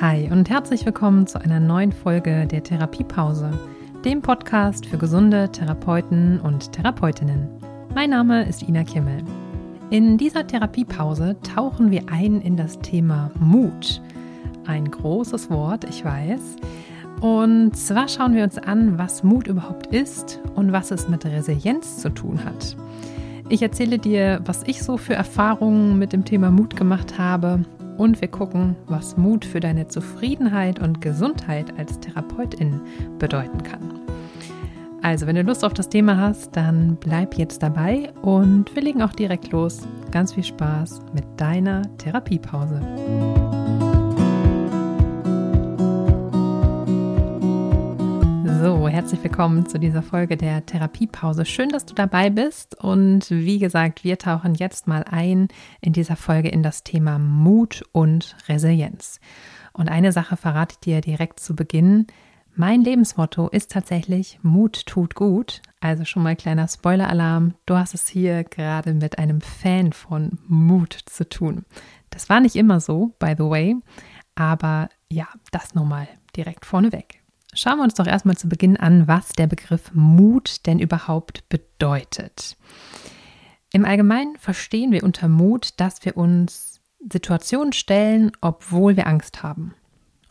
Hi und herzlich willkommen zu einer neuen Folge der Therapiepause, dem Podcast für gesunde Therapeuten und Therapeutinnen. Mein Name ist Ina Kimmel. In dieser Therapiepause tauchen wir ein in das Thema Mut. Ein großes Wort, ich weiß. Und zwar schauen wir uns an, was Mut überhaupt ist und was es mit Resilienz zu tun hat. Ich erzähle dir, was ich so für Erfahrungen mit dem Thema Mut gemacht habe und wir gucken, was Mut für deine Zufriedenheit und Gesundheit als Therapeutin bedeuten kann. Also, wenn du Lust auf das Thema hast, dann bleib jetzt dabei und wir legen auch direkt los. Ganz viel Spaß mit deiner Therapiepause. Herzlich willkommen zu dieser Folge der Therapiepause. Schön, dass du dabei bist. Und wie gesagt, wir tauchen jetzt mal ein in dieser Folge in das Thema Mut und Resilienz. Und eine Sache verrate ich dir direkt zu Beginn. Mein Lebensmotto ist tatsächlich Mut tut gut. Also schon mal kleiner Spoiler-Alarm. Du hast es hier gerade mit einem Fan von Mut zu tun. Das war nicht immer so, by the way. Aber ja, das nur mal direkt vorneweg. Schauen wir uns doch erstmal zu Beginn an, was der Begriff Mut denn überhaupt bedeutet. Im Allgemeinen verstehen wir unter Mut, dass wir uns Situationen stellen, obwohl wir Angst haben.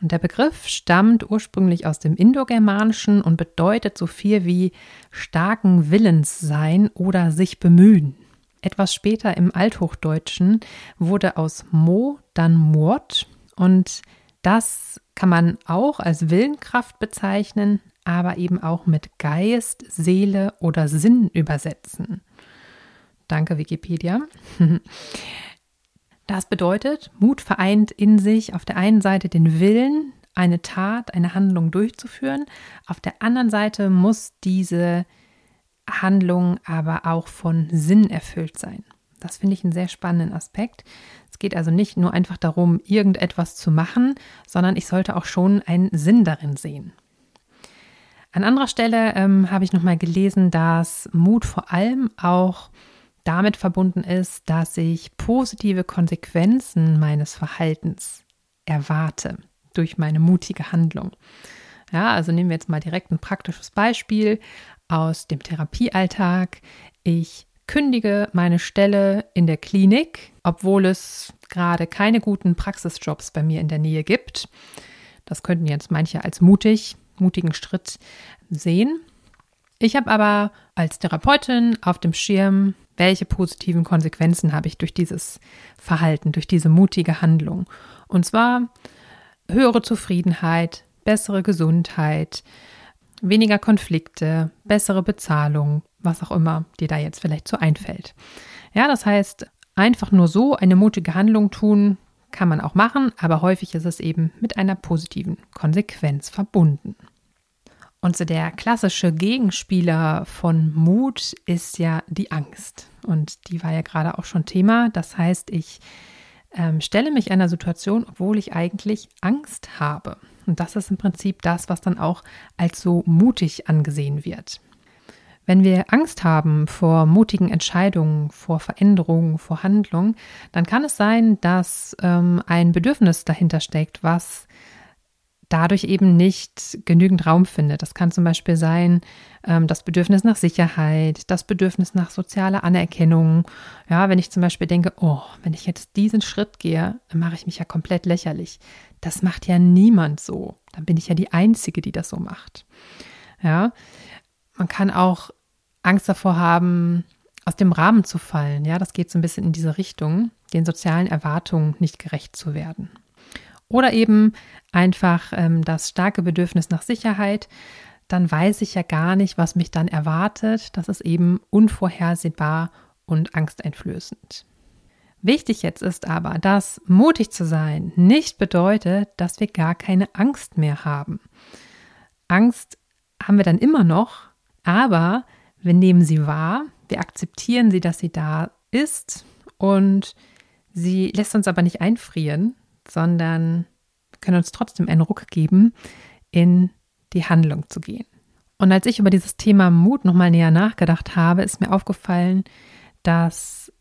Und der Begriff stammt ursprünglich aus dem Indogermanischen und bedeutet so viel wie starken Willens sein oder sich bemühen. Etwas später im Althochdeutschen wurde aus Mo dann Mord und das kann man auch als Willenkraft bezeichnen, aber eben auch mit Geist, Seele oder Sinn übersetzen. Danke Wikipedia. Das bedeutet, Mut vereint in sich auf der einen Seite den Willen, eine Tat, eine Handlung durchzuführen, auf der anderen Seite muss diese Handlung aber auch von Sinn erfüllt sein. Das finde ich einen sehr spannenden Aspekt. Es geht also nicht nur einfach darum, irgendetwas zu machen, sondern ich sollte auch schon einen Sinn darin sehen. An anderer Stelle ähm, habe ich nochmal gelesen, dass Mut vor allem auch damit verbunden ist, dass ich positive Konsequenzen meines Verhaltens erwarte durch meine mutige Handlung. Ja, also nehmen wir jetzt mal direkt ein praktisches Beispiel aus dem Therapiealltag. Ich kündige meine Stelle in der Klinik, obwohl es gerade keine guten Praxisjobs bei mir in der Nähe gibt. Das könnten jetzt manche als mutig, mutigen Schritt sehen. Ich habe aber als Therapeutin auf dem Schirm, welche positiven Konsequenzen habe ich durch dieses Verhalten, durch diese mutige Handlung. Und zwar höhere Zufriedenheit, bessere Gesundheit, weniger Konflikte, bessere Bezahlung, was auch immer dir da jetzt vielleicht so einfällt. Ja, das heißt, einfach nur so eine mutige Handlung tun, kann man auch machen, aber häufig ist es eben mit einer positiven Konsequenz verbunden. Und so der klassische Gegenspieler von Mut ist ja die Angst. Und die war ja gerade auch schon Thema. Das heißt, ich ähm, stelle mich einer Situation, obwohl ich eigentlich Angst habe. Und das ist im Prinzip das, was dann auch als so mutig angesehen wird. Wenn wir Angst haben vor mutigen Entscheidungen, vor Veränderungen, vor Handlungen, dann kann es sein, dass ähm, ein Bedürfnis dahinter steckt, was dadurch eben nicht genügend Raum findet. Das kann zum Beispiel sein ähm, das Bedürfnis nach Sicherheit, das Bedürfnis nach sozialer Anerkennung. Ja, wenn ich zum Beispiel denke, oh, wenn ich jetzt diesen Schritt gehe, dann mache ich mich ja komplett lächerlich. Das macht ja niemand so. Dann bin ich ja die Einzige, die das so macht. Ja, man kann auch Angst davor haben, aus dem Rahmen zu fallen. Ja, das geht so ein bisschen in diese Richtung, den sozialen Erwartungen nicht gerecht zu werden. Oder eben einfach ähm, das starke Bedürfnis nach Sicherheit. Dann weiß ich ja gar nicht, was mich dann erwartet. Das ist eben unvorhersehbar und angsteinflößend. Wichtig jetzt ist aber, dass mutig zu sein nicht bedeutet, dass wir gar keine Angst mehr haben. Angst haben wir dann immer noch, aber wir nehmen sie wahr, wir akzeptieren sie, dass sie da ist und sie lässt uns aber nicht einfrieren, sondern können uns trotzdem einen Ruck geben, in die Handlung zu gehen. Und als ich über dieses Thema Mut nochmal näher nachgedacht habe, ist mir aufgefallen, dass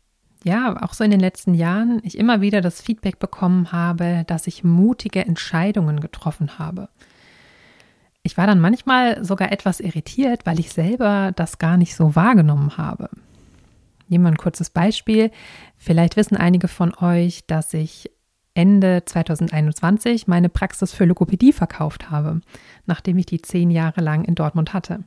ja, auch so in den letzten Jahren, ich immer wieder das Feedback bekommen habe, dass ich mutige Entscheidungen getroffen habe. Ich war dann manchmal sogar etwas irritiert, weil ich selber das gar nicht so wahrgenommen habe. Nehmen wir ein kurzes Beispiel. Vielleicht wissen einige von euch, dass ich Ende 2021 meine Praxis für Logopädie verkauft habe, nachdem ich die zehn Jahre lang in Dortmund hatte.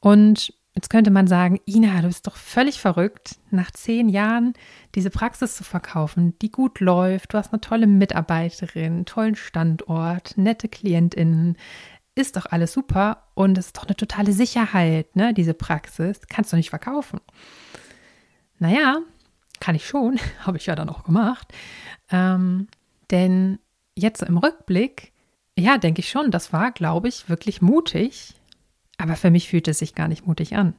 Und jetzt könnte man sagen, Ina, du bist doch völlig verrückt, nach zehn Jahren diese Praxis zu verkaufen, die gut läuft. Du hast eine tolle Mitarbeiterin, tollen Standort, nette KlientInnen. Ist doch alles super und es ist doch eine totale Sicherheit, ne, diese Praxis. Kannst du nicht verkaufen. Naja, kann ich schon, habe ich ja dann auch gemacht. Ähm, denn jetzt im Rückblick, ja, denke ich schon, das war, glaube ich, wirklich mutig. Aber für mich fühlte es sich gar nicht mutig an.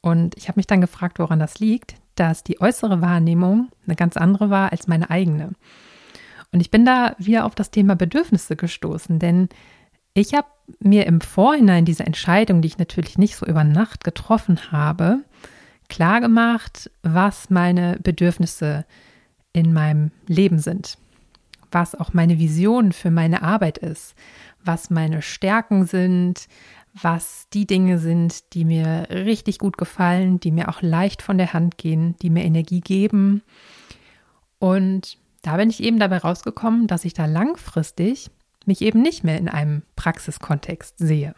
Und ich habe mich dann gefragt, woran das liegt, dass die äußere Wahrnehmung eine ganz andere war als meine eigene. Und ich bin da wieder auf das Thema Bedürfnisse gestoßen, denn ich habe mir im Vorhinein diese Entscheidung, die ich natürlich nicht so über Nacht getroffen habe, klar gemacht, was meine Bedürfnisse in meinem Leben sind, was auch meine Vision für meine Arbeit ist, was meine Stärken sind, was die Dinge sind, die mir richtig gut gefallen, die mir auch leicht von der Hand gehen, die mir Energie geben. Und da bin ich eben dabei rausgekommen, dass ich da langfristig mich eben nicht mehr in einem Praxiskontext sehe.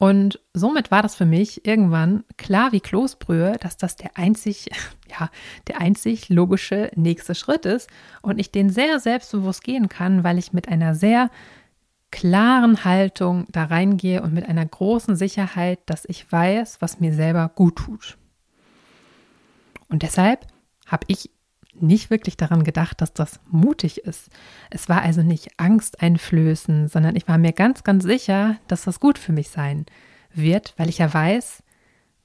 Und somit war das für mich irgendwann klar wie Kloßbrühe, dass das der einzig, ja, der einzig logische nächste Schritt ist und ich den sehr selbstbewusst gehen kann, weil ich mit einer sehr klaren Haltung da reingehe und mit einer großen Sicherheit, dass ich weiß, was mir selber gut tut. Und deshalb habe ich nicht wirklich daran gedacht, dass das mutig ist. Es war also nicht angsteinflößend, sondern ich war mir ganz, ganz sicher, dass das gut für mich sein wird, weil ich ja weiß,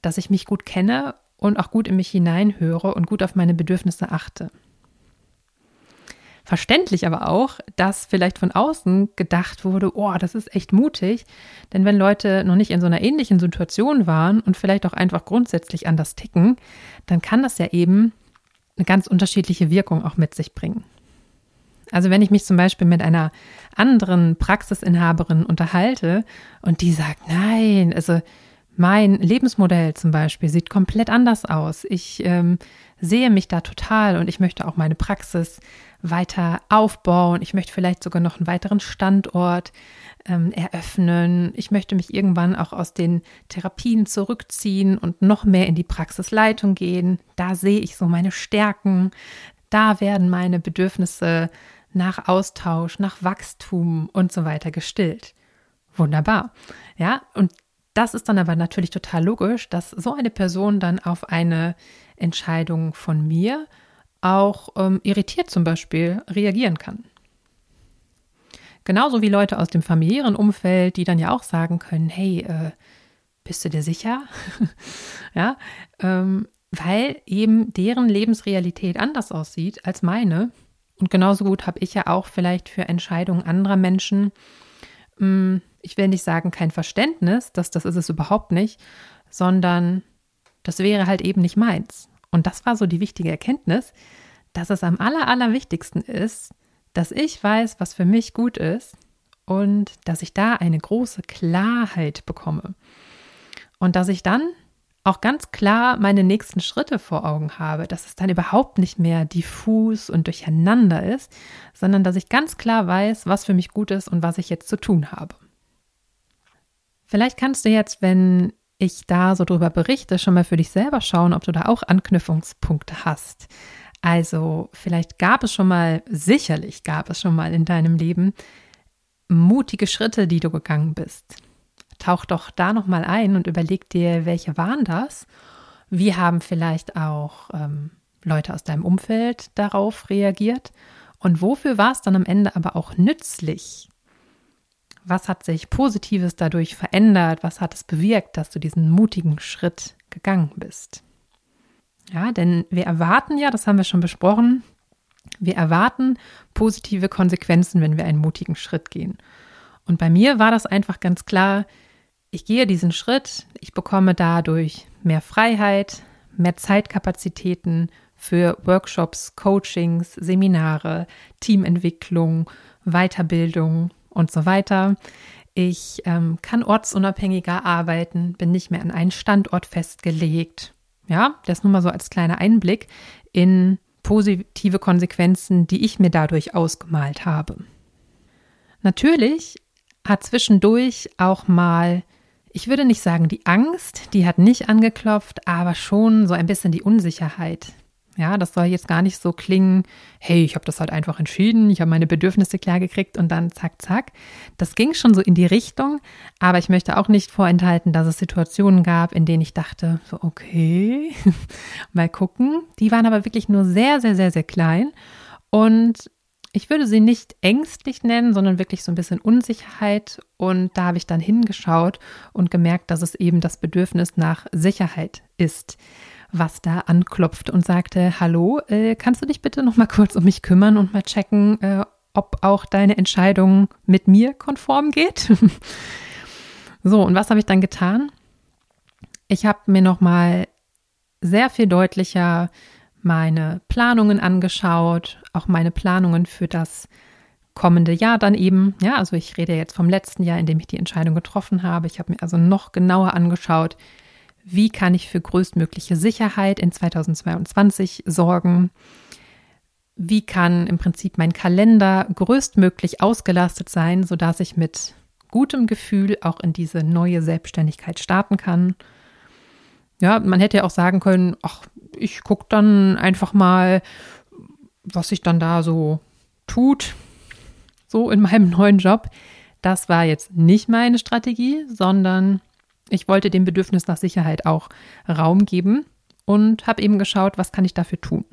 dass ich mich gut kenne und auch gut in mich hineinhöre und gut auf meine Bedürfnisse achte. Verständlich aber auch, dass vielleicht von außen gedacht wurde, oh, das ist echt mutig, denn wenn Leute noch nicht in so einer ähnlichen Situation waren und vielleicht auch einfach grundsätzlich anders ticken, dann kann das ja eben eine ganz unterschiedliche Wirkung auch mit sich bringen. Also wenn ich mich zum Beispiel mit einer anderen Praxisinhaberin unterhalte und die sagt, nein, also mein Lebensmodell zum Beispiel sieht komplett anders aus. Ich ähm, sehe mich da total und ich möchte auch meine Praxis weiter aufbauen. Ich möchte vielleicht sogar noch einen weiteren Standort ähm, eröffnen. Ich möchte mich irgendwann auch aus den Therapien zurückziehen und noch mehr in die Praxisleitung gehen. Da sehe ich so meine Stärken. Da werden meine Bedürfnisse nach Austausch, nach Wachstum und so weiter gestillt. Wunderbar. Ja, und das ist dann aber natürlich total logisch, dass so eine Person dann auf eine Entscheidung von mir auch ähm, irritiert zum Beispiel reagieren kann. Genauso wie Leute aus dem familiären Umfeld, die dann ja auch sagen können, hey, äh, bist du dir sicher? ja, ähm, weil eben deren Lebensrealität anders aussieht als meine. Und genauso gut habe ich ja auch vielleicht für Entscheidungen anderer Menschen, mh, hm, ich will nicht sagen kein Verständnis, dass das ist es überhaupt nicht, sondern das wäre halt eben nicht meins. Und das war so die wichtige Erkenntnis, dass es am aller, allerwichtigsten ist, dass ich weiß, was für mich gut ist und dass ich da eine große Klarheit bekomme. Und dass ich dann auch ganz klar meine nächsten Schritte vor Augen habe, dass es dann überhaupt nicht mehr diffus und durcheinander ist, sondern dass ich ganz klar weiß, was für mich gut ist und was ich jetzt zu tun habe. Vielleicht kannst du jetzt, wenn ich da so drüber berichte, schon mal für dich selber schauen, ob du da auch Anknüpfungspunkte hast. Also vielleicht gab es schon mal, sicherlich gab es schon mal in deinem Leben mutige Schritte, die du gegangen bist. Tauch doch da noch mal ein und überleg dir, welche waren das? Wie haben vielleicht auch ähm, Leute aus deinem Umfeld darauf reagiert? Und wofür war es dann am Ende aber auch nützlich? Was hat sich Positives dadurch verändert? Was hat es bewirkt, dass du diesen mutigen Schritt gegangen bist? Ja, denn wir erwarten ja, das haben wir schon besprochen, wir erwarten positive Konsequenzen, wenn wir einen mutigen Schritt gehen. Und bei mir war das einfach ganz klar, ich gehe diesen Schritt, ich bekomme dadurch mehr Freiheit, mehr Zeitkapazitäten für Workshops, Coachings, Seminare, Teamentwicklung, Weiterbildung und so weiter. Ich ähm, kann ortsunabhängiger arbeiten, bin nicht mehr an einen Standort festgelegt. Ja, das nur mal so als kleiner Einblick in positive Konsequenzen, die ich mir dadurch ausgemalt habe. Natürlich hat zwischendurch auch mal, ich würde nicht sagen die Angst, die hat nicht angeklopft, aber schon so ein bisschen die Unsicherheit. Ja, das soll jetzt gar nicht so klingen, hey, ich habe das halt einfach entschieden, ich habe meine Bedürfnisse klar gekriegt und dann zack, zack. Das ging schon so in die Richtung, aber ich möchte auch nicht vorenthalten, dass es Situationen gab, in denen ich dachte, so okay, mal gucken. Die waren aber wirklich nur sehr, sehr, sehr, sehr klein und ich würde sie nicht ängstlich nennen, sondern wirklich so ein bisschen Unsicherheit. Und da habe ich dann hingeschaut und gemerkt, dass es eben das Bedürfnis nach Sicherheit ist was da anklopft und sagte, hallo, äh, kannst du dich bitte noch mal kurz um mich kümmern und mal checken, äh, ob auch deine Entscheidung mit mir konform geht? so, und was habe ich dann getan? Ich habe mir noch mal sehr viel deutlicher meine Planungen angeschaut, auch meine Planungen für das kommende Jahr dann eben. Ja, also ich rede jetzt vom letzten Jahr, in dem ich die Entscheidung getroffen habe. Ich habe mir also noch genauer angeschaut, wie kann ich für größtmögliche Sicherheit in 2022 sorgen? Wie kann im Prinzip mein Kalender größtmöglich ausgelastet sein, sodass ich mit gutem Gefühl auch in diese neue Selbstständigkeit starten kann? Ja, man hätte ja auch sagen können, ach, ich gucke dann einfach mal, was sich dann da so tut, so in meinem neuen Job. Das war jetzt nicht meine Strategie, sondern ich wollte dem Bedürfnis nach Sicherheit auch Raum geben und habe eben geschaut, was kann ich dafür tun.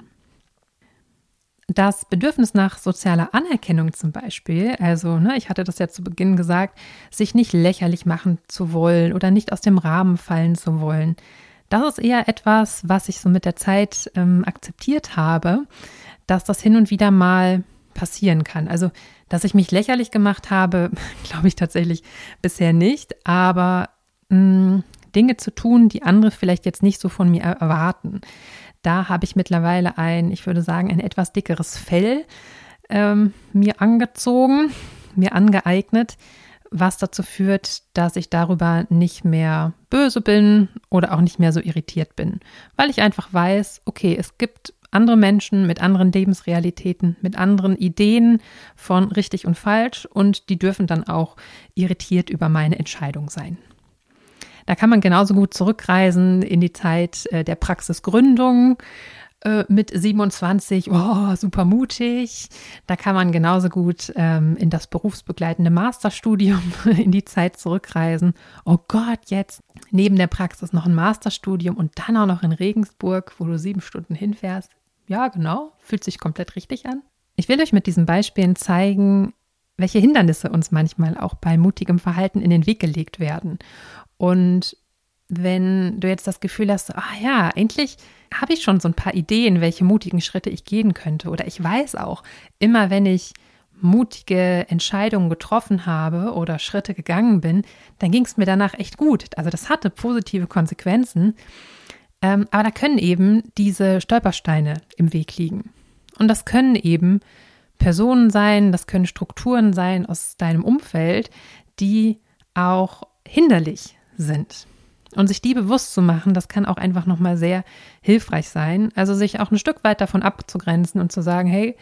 Das Bedürfnis nach sozialer Anerkennung zum Beispiel, also ne, ich hatte das ja zu Beginn gesagt, sich nicht lächerlich machen zu wollen oder nicht aus dem Rahmen fallen zu wollen, das ist eher etwas, was ich so mit der Zeit ähm, akzeptiert habe, dass das hin und wieder mal passieren kann. Also, dass ich mich lächerlich gemacht habe, glaube ich tatsächlich bisher nicht, aber Dinge zu tun, die andere vielleicht jetzt nicht so von mir erwarten. Da habe ich mittlerweile ein, ich würde sagen, ein etwas dickeres Fell ähm, mir angezogen, mir angeeignet, was dazu führt, dass ich darüber nicht mehr böse bin oder auch nicht mehr so irritiert bin, weil ich einfach weiß, okay, es gibt andere Menschen mit anderen Lebensrealitäten, mit anderen Ideen von richtig und falsch und die dürfen dann auch irritiert über meine Entscheidung sein. Da kann man genauso gut zurückreisen in die Zeit äh, der Praxisgründung äh, mit 27, oh, super mutig. Da kann man genauso gut ähm, in das berufsbegleitende Masterstudium in die Zeit zurückreisen. Oh Gott, jetzt neben der Praxis noch ein Masterstudium und dann auch noch in Regensburg, wo du sieben Stunden hinfährst. Ja, genau, fühlt sich komplett richtig an. Ich will euch mit diesen Beispielen zeigen, welche Hindernisse uns manchmal auch bei mutigem Verhalten in den Weg gelegt werden. Und wenn du jetzt das Gefühl hast, ah ja, endlich habe ich schon so ein paar Ideen, welche mutigen Schritte ich gehen könnte. Oder ich weiß auch, immer wenn ich mutige Entscheidungen getroffen habe oder Schritte gegangen bin, dann ging es mir danach echt gut. Also das hatte positive Konsequenzen. Ähm, aber da können eben diese Stolpersteine im Weg liegen. Und das können eben Personen sein, das können Strukturen sein aus deinem Umfeld, die auch hinderlich sind. Und sich die bewusst zu machen, das kann auch einfach nochmal sehr hilfreich sein. Also sich auch ein Stück weit davon abzugrenzen und zu sagen, hey,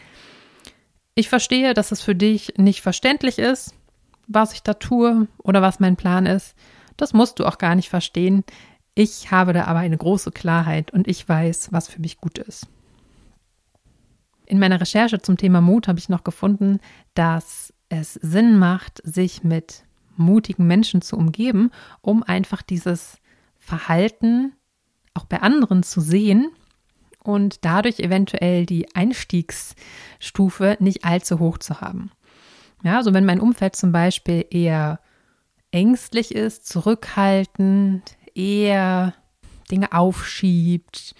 ich verstehe, dass es für dich nicht verständlich ist, was ich da tue oder was mein Plan ist. Das musst du auch gar nicht verstehen. Ich habe da aber eine große Klarheit und ich weiß, was für mich gut ist. In meiner Recherche zum Thema Mut habe ich noch gefunden, dass es Sinn macht, sich mit mutigen Menschen zu umgeben, um einfach dieses Verhalten auch bei anderen zu sehen und dadurch eventuell die Einstiegsstufe nicht allzu hoch zu haben. Ja, also wenn mein Umfeld zum Beispiel eher ängstlich ist, zurückhaltend, eher Dinge aufschiebt,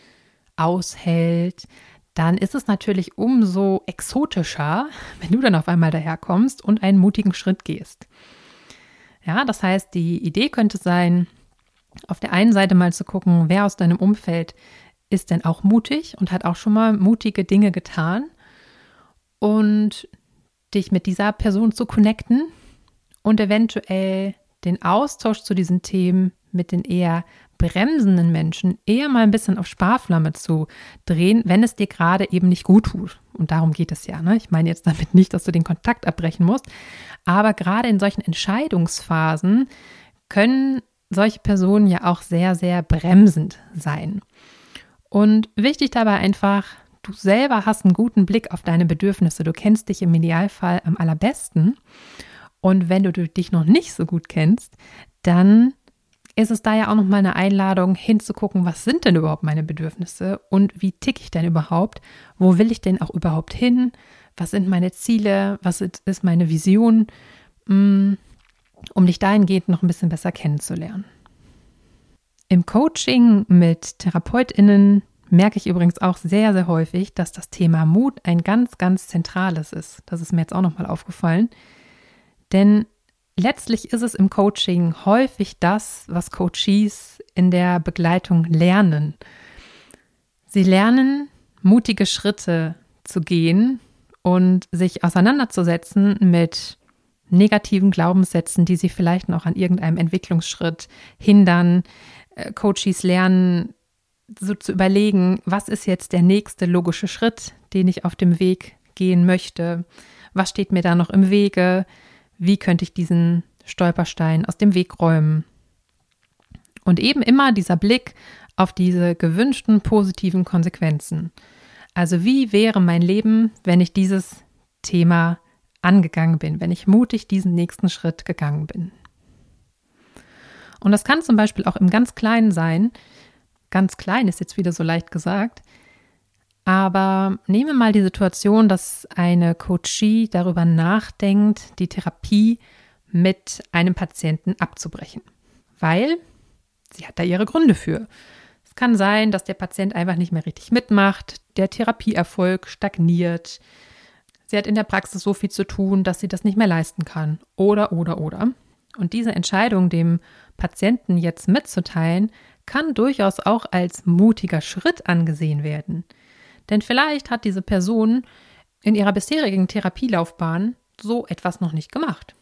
aushält, dann ist es natürlich umso exotischer, wenn du dann auf einmal daherkommst und einen mutigen Schritt gehst. Ja, das heißt, die Idee könnte sein, auf der einen Seite mal zu gucken, wer aus deinem Umfeld ist denn auch mutig und hat auch schon mal mutige Dinge getan und dich mit dieser Person zu connecten und eventuell den Austausch zu diesen Themen mit den eher bremsenden Menschen eher mal ein bisschen auf Sparflamme zu drehen, wenn es dir gerade eben nicht gut tut. Und darum geht es ja. Ne? Ich meine jetzt damit nicht, dass du den Kontakt abbrechen musst, aber gerade in solchen Entscheidungsphasen können solche Personen ja auch sehr, sehr bremsend sein. Und wichtig dabei einfach, du selber hast einen guten Blick auf deine Bedürfnisse. Du kennst dich im Idealfall am allerbesten. Und wenn du dich noch nicht so gut kennst, dann ist es da ja auch nochmal eine Einladung hinzugucken, was sind denn überhaupt meine Bedürfnisse und wie ticke ich denn überhaupt? Wo will ich denn auch überhaupt hin? Was sind meine Ziele? Was ist meine Vision? Mm, um dich dahingehend noch ein bisschen besser kennenzulernen. Im Coaching mit TherapeutInnen merke ich übrigens auch sehr, sehr häufig, dass das Thema Mut ein ganz, ganz zentrales ist. Das ist mir jetzt auch nochmal aufgefallen. Denn letztlich ist es im Coaching häufig das, was Coaches in der Begleitung lernen. Sie lernen, mutige Schritte zu gehen und sich auseinanderzusetzen mit negativen Glaubenssätzen, die sie vielleicht noch an irgendeinem Entwicklungsschritt hindern, äh, Coaches lernen, so zu überlegen, was ist jetzt der nächste logische Schritt, den ich auf dem Weg gehen möchte? Was steht mir da noch im Wege? Wie könnte ich diesen Stolperstein aus dem Weg räumen? Und eben immer dieser Blick auf diese gewünschten positiven Konsequenzen. Also wie wäre mein Leben, wenn ich dieses Thema angegangen bin, wenn ich mutig diesen nächsten Schritt gegangen bin? Und das kann zum Beispiel auch im ganz Kleinen sein. Ganz klein ist jetzt wieder so leicht gesagt. Aber nehme mal die Situation, dass eine Coachie darüber nachdenkt, die Therapie mit einem Patienten abzubrechen. Weil sie hat da ihre Gründe für. Es kann sein, dass der Patient einfach nicht mehr richtig mitmacht, der Therapieerfolg stagniert. Sie hat in der Praxis so viel zu tun, dass sie das nicht mehr leisten kann. Oder, oder, oder. Und diese Entscheidung dem Patienten jetzt mitzuteilen, kann durchaus auch als mutiger Schritt angesehen werden. Denn vielleicht hat diese Person in ihrer bisherigen Therapielaufbahn so etwas noch nicht gemacht.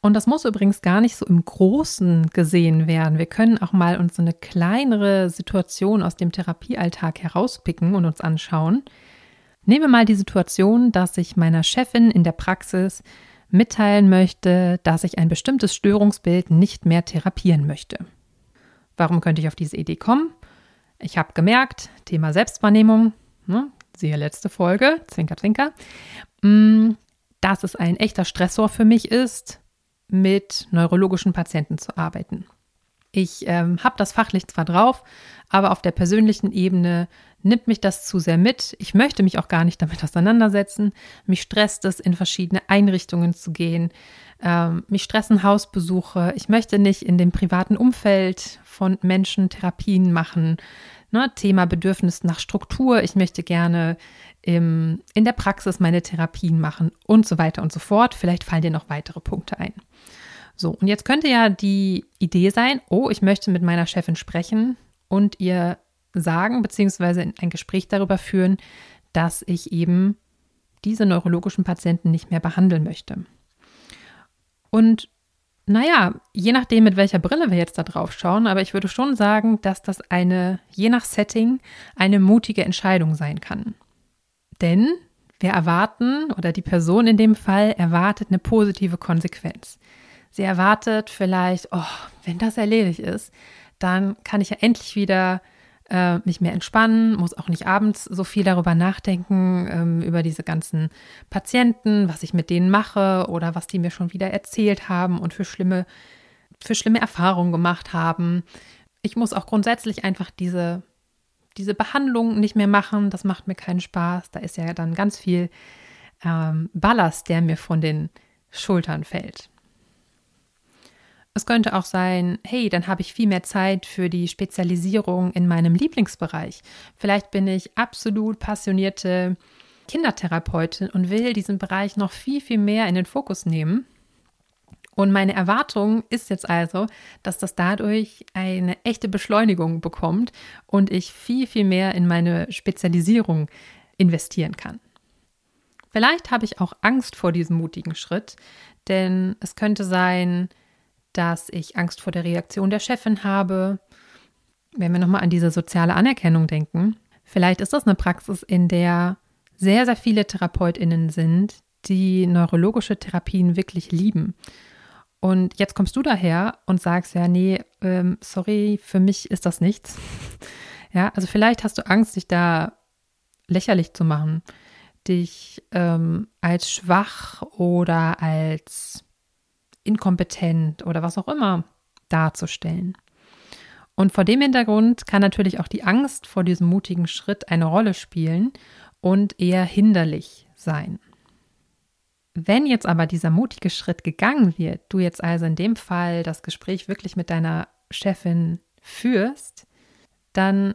Und das muss übrigens gar nicht so im Großen gesehen werden. Wir können auch mal uns so eine kleinere Situation aus dem Therapiealltag herauspicken und uns anschauen. Nehmen wir mal die Situation, dass ich meiner Chefin in der Praxis mitteilen möchte, dass ich ein bestimmtes Störungsbild nicht mehr therapieren möchte. Warum könnte ich auf diese Idee kommen? Ich habe gemerkt, Thema Selbstwahrnehmung, ne, siehe letzte Folge, Zwinker, Zwinker, mm, dass es ein echter Stressor für mich ist, mit neurologischen Patienten zu arbeiten. Ich ähm, habe das fachlich zwar drauf, aber auf der persönlichen Ebene nimmt mich das zu sehr mit. Ich möchte mich auch gar nicht damit auseinandersetzen. Mich stresst es, in verschiedene Einrichtungen zu gehen. Ähm, mich stressen Hausbesuche. Ich möchte nicht in dem privaten Umfeld von Menschen Therapien machen. Ne, Thema Bedürfnis nach Struktur. Ich möchte gerne im, in der Praxis meine Therapien machen und so weiter und so fort. Vielleicht fallen dir noch weitere Punkte ein. So, und jetzt könnte ja die Idee sein, oh, ich möchte mit meiner Chefin sprechen und ihr sagen, beziehungsweise ein Gespräch darüber führen, dass ich eben diese neurologischen Patienten nicht mehr behandeln möchte. Und naja, je nachdem, mit welcher Brille wir jetzt da drauf schauen, aber ich würde schon sagen, dass das eine, je nach Setting, eine mutige Entscheidung sein kann. Denn wir erwarten, oder die Person in dem Fall erwartet eine positive Konsequenz. Sie erwartet vielleicht, oh, wenn das erledigt ist, dann kann ich ja endlich wieder äh, mich mehr entspannen, muss auch nicht abends so viel darüber nachdenken, ähm, über diese ganzen Patienten, was ich mit denen mache oder was die mir schon wieder erzählt haben und für schlimme, für schlimme Erfahrungen gemacht haben. Ich muss auch grundsätzlich einfach diese, diese Behandlung nicht mehr machen. Das macht mir keinen Spaß. Da ist ja dann ganz viel ähm, Ballast, der mir von den Schultern fällt. Es könnte auch sein, hey, dann habe ich viel mehr Zeit für die Spezialisierung in meinem Lieblingsbereich. Vielleicht bin ich absolut passionierte Kindertherapeutin und will diesen Bereich noch viel, viel mehr in den Fokus nehmen. Und meine Erwartung ist jetzt also, dass das dadurch eine echte Beschleunigung bekommt und ich viel, viel mehr in meine Spezialisierung investieren kann. Vielleicht habe ich auch Angst vor diesem mutigen Schritt, denn es könnte sein, dass ich Angst vor der Reaktion der Chefin habe. Wenn wir nochmal an diese soziale Anerkennung denken, vielleicht ist das eine Praxis, in der sehr, sehr viele Therapeutinnen sind, die neurologische Therapien wirklich lieben und jetzt kommst du daher und sagst, ja, nee, ähm, sorry, für mich ist das nichts. Ja, also vielleicht hast du Angst, dich da lächerlich zu machen, dich ähm, als schwach oder als inkompetent oder was auch immer darzustellen. Und vor dem Hintergrund kann natürlich auch die Angst vor diesem mutigen Schritt eine Rolle spielen und eher hinderlich sein. Wenn jetzt aber dieser mutige Schritt gegangen wird, du jetzt also in dem Fall das Gespräch wirklich mit deiner Chefin führst, dann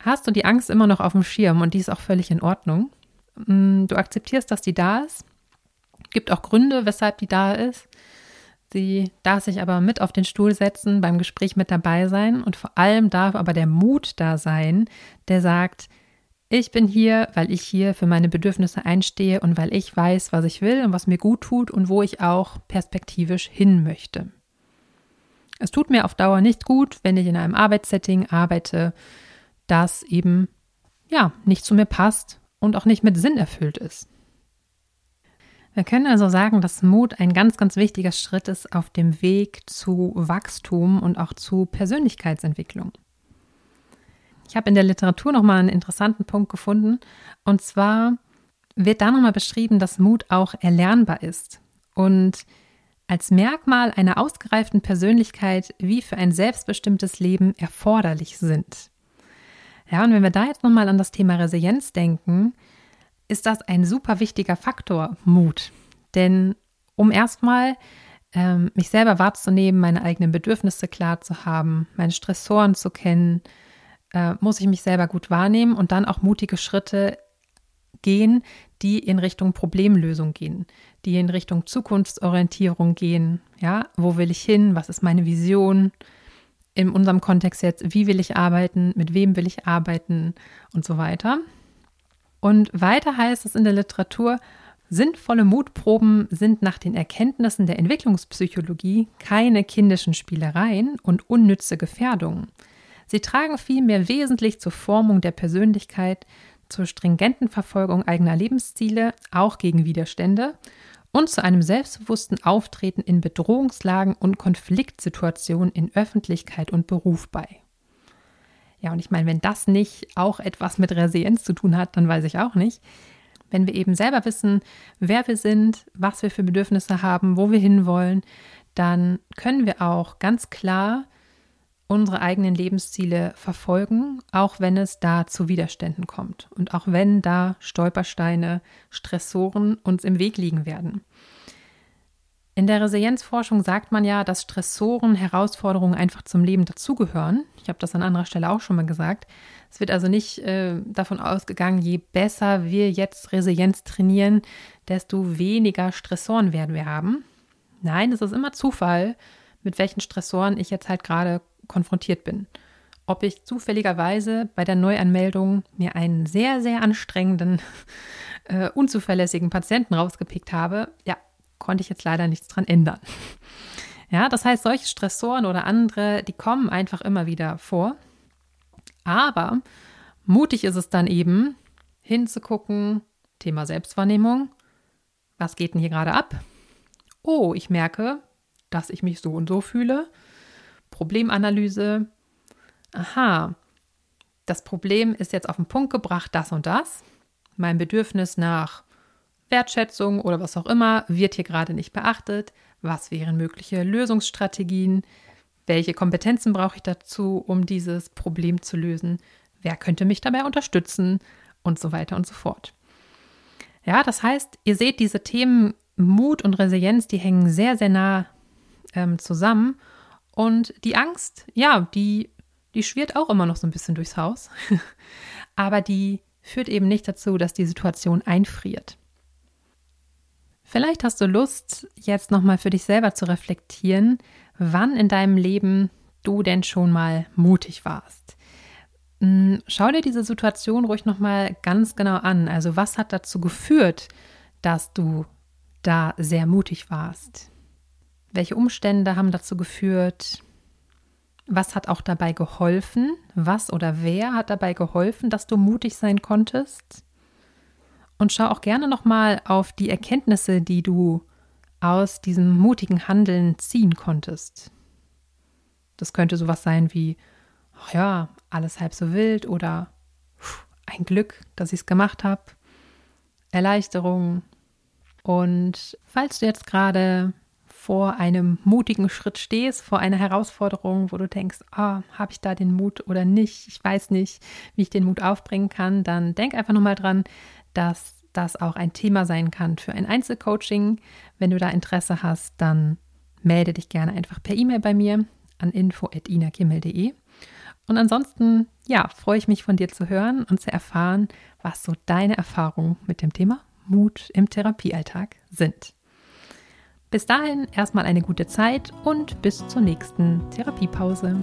hast du die Angst immer noch auf dem Schirm und die ist auch völlig in Ordnung. Mm, du akzeptierst, dass die da ist. Gibt auch Gründe, weshalb die da ist. Sie darf sich aber mit auf den Stuhl setzen, beim Gespräch mit dabei sein und vor allem darf aber der Mut da sein, der sagt, ich bin hier, weil ich hier für meine Bedürfnisse einstehe und weil ich weiß, was ich will und was mir gut tut und wo ich auch perspektivisch hin möchte. Es tut mir auf Dauer nicht gut, wenn ich in einem Arbeitssetting arbeite, das eben ja nicht zu mir passt und auch nicht mit Sinn erfüllt ist. Wir können also sagen, dass Mut ein ganz, ganz wichtiger Schritt ist auf dem Weg zu Wachstum und auch zu Persönlichkeitsentwicklung. Ich habe in der Literatur nochmal einen interessanten Punkt gefunden. Und zwar wird da nochmal beschrieben, dass Mut auch erlernbar ist und als Merkmal einer ausgereiften Persönlichkeit wie für ein selbstbestimmtes Leben erforderlich sind. Ja, und wenn wir da jetzt nochmal an das Thema Resilienz denken, ist das ein super wichtiger Faktor, Mut. Denn um erstmal ähm, mich selber wahrzunehmen, meine eigenen Bedürfnisse klar zu haben, meine Stressoren zu kennen, äh, muss ich mich selber gut wahrnehmen und dann auch mutige Schritte gehen, die in Richtung Problemlösung gehen, die in Richtung Zukunftsorientierung gehen. Ja, wo will ich hin? Was ist meine Vision? In unserem Kontext jetzt, wie will ich arbeiten? Mit wem will ich arbeiten? Und so weiter. Und weiter heißt es in der Literatur, sinnvolle Mutproben sind nach den Erkenntnissen der Entwicklungspsychologie keine kindischen Spielereien und unnütze Gefährdungen. Sie tragen vielmehr wesentlich zur Formung der Persönlichkeit, zur stringenten Verfolgung eigener Lebensziele, auch gegen Widerstände und zu einem selbstbewussten Auftreten in Bedrohungslagen und Konfliktsituationen in Öffentlichkeit und Beruf bei. Ja, und ich meine, wenn das nicht auch etwas mit Resilienz zu tun hat, dann weiß ich auch nicht. Wenn wir eben selber wissen, wer wir sind, was wir für Bedürfnisse haben, wo wir hinwollen, dann können wir auch ganz klar unsere eigenen Lebensziele verfolgen, auch wenn es da zu Widerständen kommt und auch wenn da Stolpersteine, Stressoren uns im Weg liegen werden. In der Resilienzforschung sagt man ja, dass Stressoren, Herausforderungen einfach zum Leben dazugehören. Ich habe das an anderer Stelle auch schon mal gesagt. Es wird also nicht äh, davon ausgegangen, je besser wir jetzt Resilienz trainieren, desto weniger Stressoren werden wir haben. Nein, es ist immer Zufall, mit welchen Stressoren ich jetzt halt gerade konfrontiert bin. Ob ich zufälligerweise bei der Neuanmeldung mir einen sehr, sehr anstrengenden, äh, unzuverlässigen Patienten rausgepickt habe, ja, konnte ich jetzt leider nichts dran ändern. Ja, das heißt, solche Stressoren oder andere, die kommen einfach immer wieder vor. Aber mutig ist es dann eben, hinzugucken, Thema Selbstwahrnehmung. Was geht denn hier gerade ab? Oh, ich merke, dass ich mich so und so fühle. Problemanalyse. Aha, das Problem ist jetzt auf den Punkt gebracht, das und das. Mein Bedürfnis nach Wertschätzung oder was auch immer wird hier gerade nicht beachtet. Was wären mögliche Lösungsstrategien? Welche Kompetenzen brauche ich dazu, um dieses Problem zu lösen? Wer könnte mich dabei unterstützen? Und so weiter und so fort. Ja, das heißt, ihr seht, diese Themen Mut und Resilienz, die hängen sehr, sehr nah ähm, zusammen. Und die Angst, ja, die, die schwirrt auch immer noch so ein bisschen durchs Haus. Aber die führt eben nicht dazu, dass die Situation einfriert. Vielleicht hast du Lust, jetzt nochmal für dich selber zu reflektieren, wann in deinem Leben du denn schon mal mutig warst. Hm, schau dir diese Situation ruhig nochmal ganz genau an. Also was hat dazu geführt, dass du da sehr mutig warst? Welche Umstände haben dazu geführt? Was hat auch dabei geholfen? Was oder wer hat dabei geholfen, dass du mutig sein konntest? Und schau auch gerne nochmal auf die Erkenntnisse, die du aus diesem mutigen Handeln ziehen konntest. Das könnte sowas sein wie, ach ja, alles halb so wild oder ein Glück, dass ich es gemacht habe, Erleichterung. Und falls du jetzt gerade vor einem mutigen Schritt stehst, vor einer Herausforderung, wo du denkst, ah, oh, habe ich da den Mut oder nicht? Ich weiß nicht, wie ich den Mut aufbringen kann, dann denk einfach nochmal dran, dass das auch ein Thema sein kann für ein Einzelcoaching. Wenn du da Interesse hast, dann melde dich gerne einfach per E-Mail bei mir an info.inakimmel.de. Und ansonsten, ja, freue ich mich von dir zu hören und zu erfahren, was so deine Erfahrungen mit dem Thema Mut im Therapiealltag sind. Bis dahin erstmal eine gute Zeit und bis zur nächsten Therapiepause.